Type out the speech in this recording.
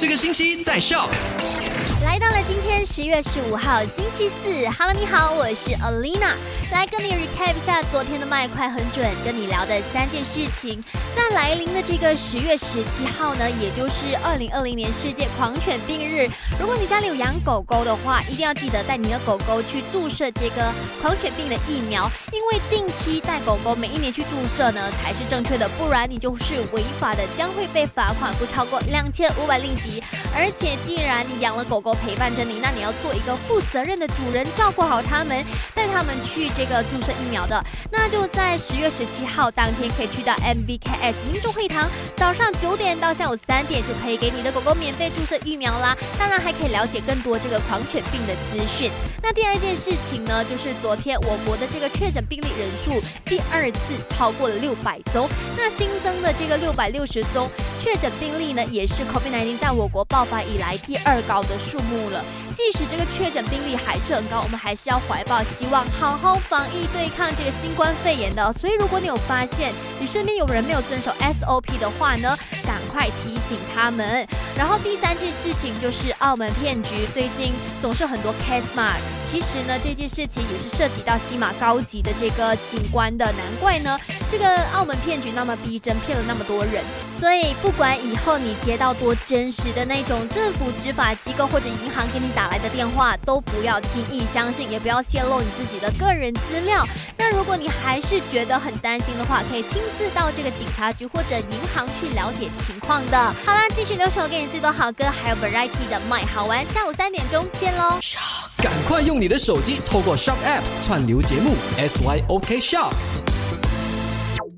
这个星期在 Shock。来到了今天十月十五号星期四，Hello，你好，我是 Alina，来跟你 recap 一下昨天的麦快很准，跟你聊的三件事情。在来临的这个十月十七号呢，也就是二零二零年世界狂犬病日。如果你家里有养狗狗的话，一定要记得带你的狗狗去注射这个狂犬病的疫苗，因为定期带狗狗每一年去注射呢才是正确的，不然你就是违法的，将会被罚款不超过两千五百令吉。而且既然你养了狗狗陪伴着你，那那你要做一个负责任的主人，照顾好它们，带它们去这个注射疫苗的。那就在十月十七号当天，可以去到 MBKS 民众会堂，早上九点到下午三点就可以给你的狗狗免费注射疫苗啦。当然还可以了解更多这个狂犬病的资讯。那第二件事情呢，就是昨天我国的这个确诊病例人数第二次超过了六百宗，那新增的这个六百六十宗确诊病例呢，也是 COVID-19 在我国。爆发以来第二高的数目了。即使这个确诊病例还是很高，我们还是要怀抱希望，好好防疫对抗这个新冠肺炎的。所以，如果你有发现你身边有人没有遵守 SOP 的话呢，赶快提醒他们。然后第三件事情就是澳门骗局，最近总是很多 case 嘛。其实呢，这件事情也是涉及到西马高级的这个警官的，难怪呢，这个澳门骗局那么逼真，骗了那么多人。所以，不管以后你接到多真实的那种政府执法机构或者银行给你打来的电话，都不要轻易相信，也不要泄露你自己的个人资料。那如果你还是觉得很担心的话，可以亲自到这个警察局或者银行去了解情况的。好啦，继续留守给你最多好歌，还有 variety 的麦好玩，下午三点钟见喽！赶快用你的手机透过 Shop App 串流节目 SYOK Shop。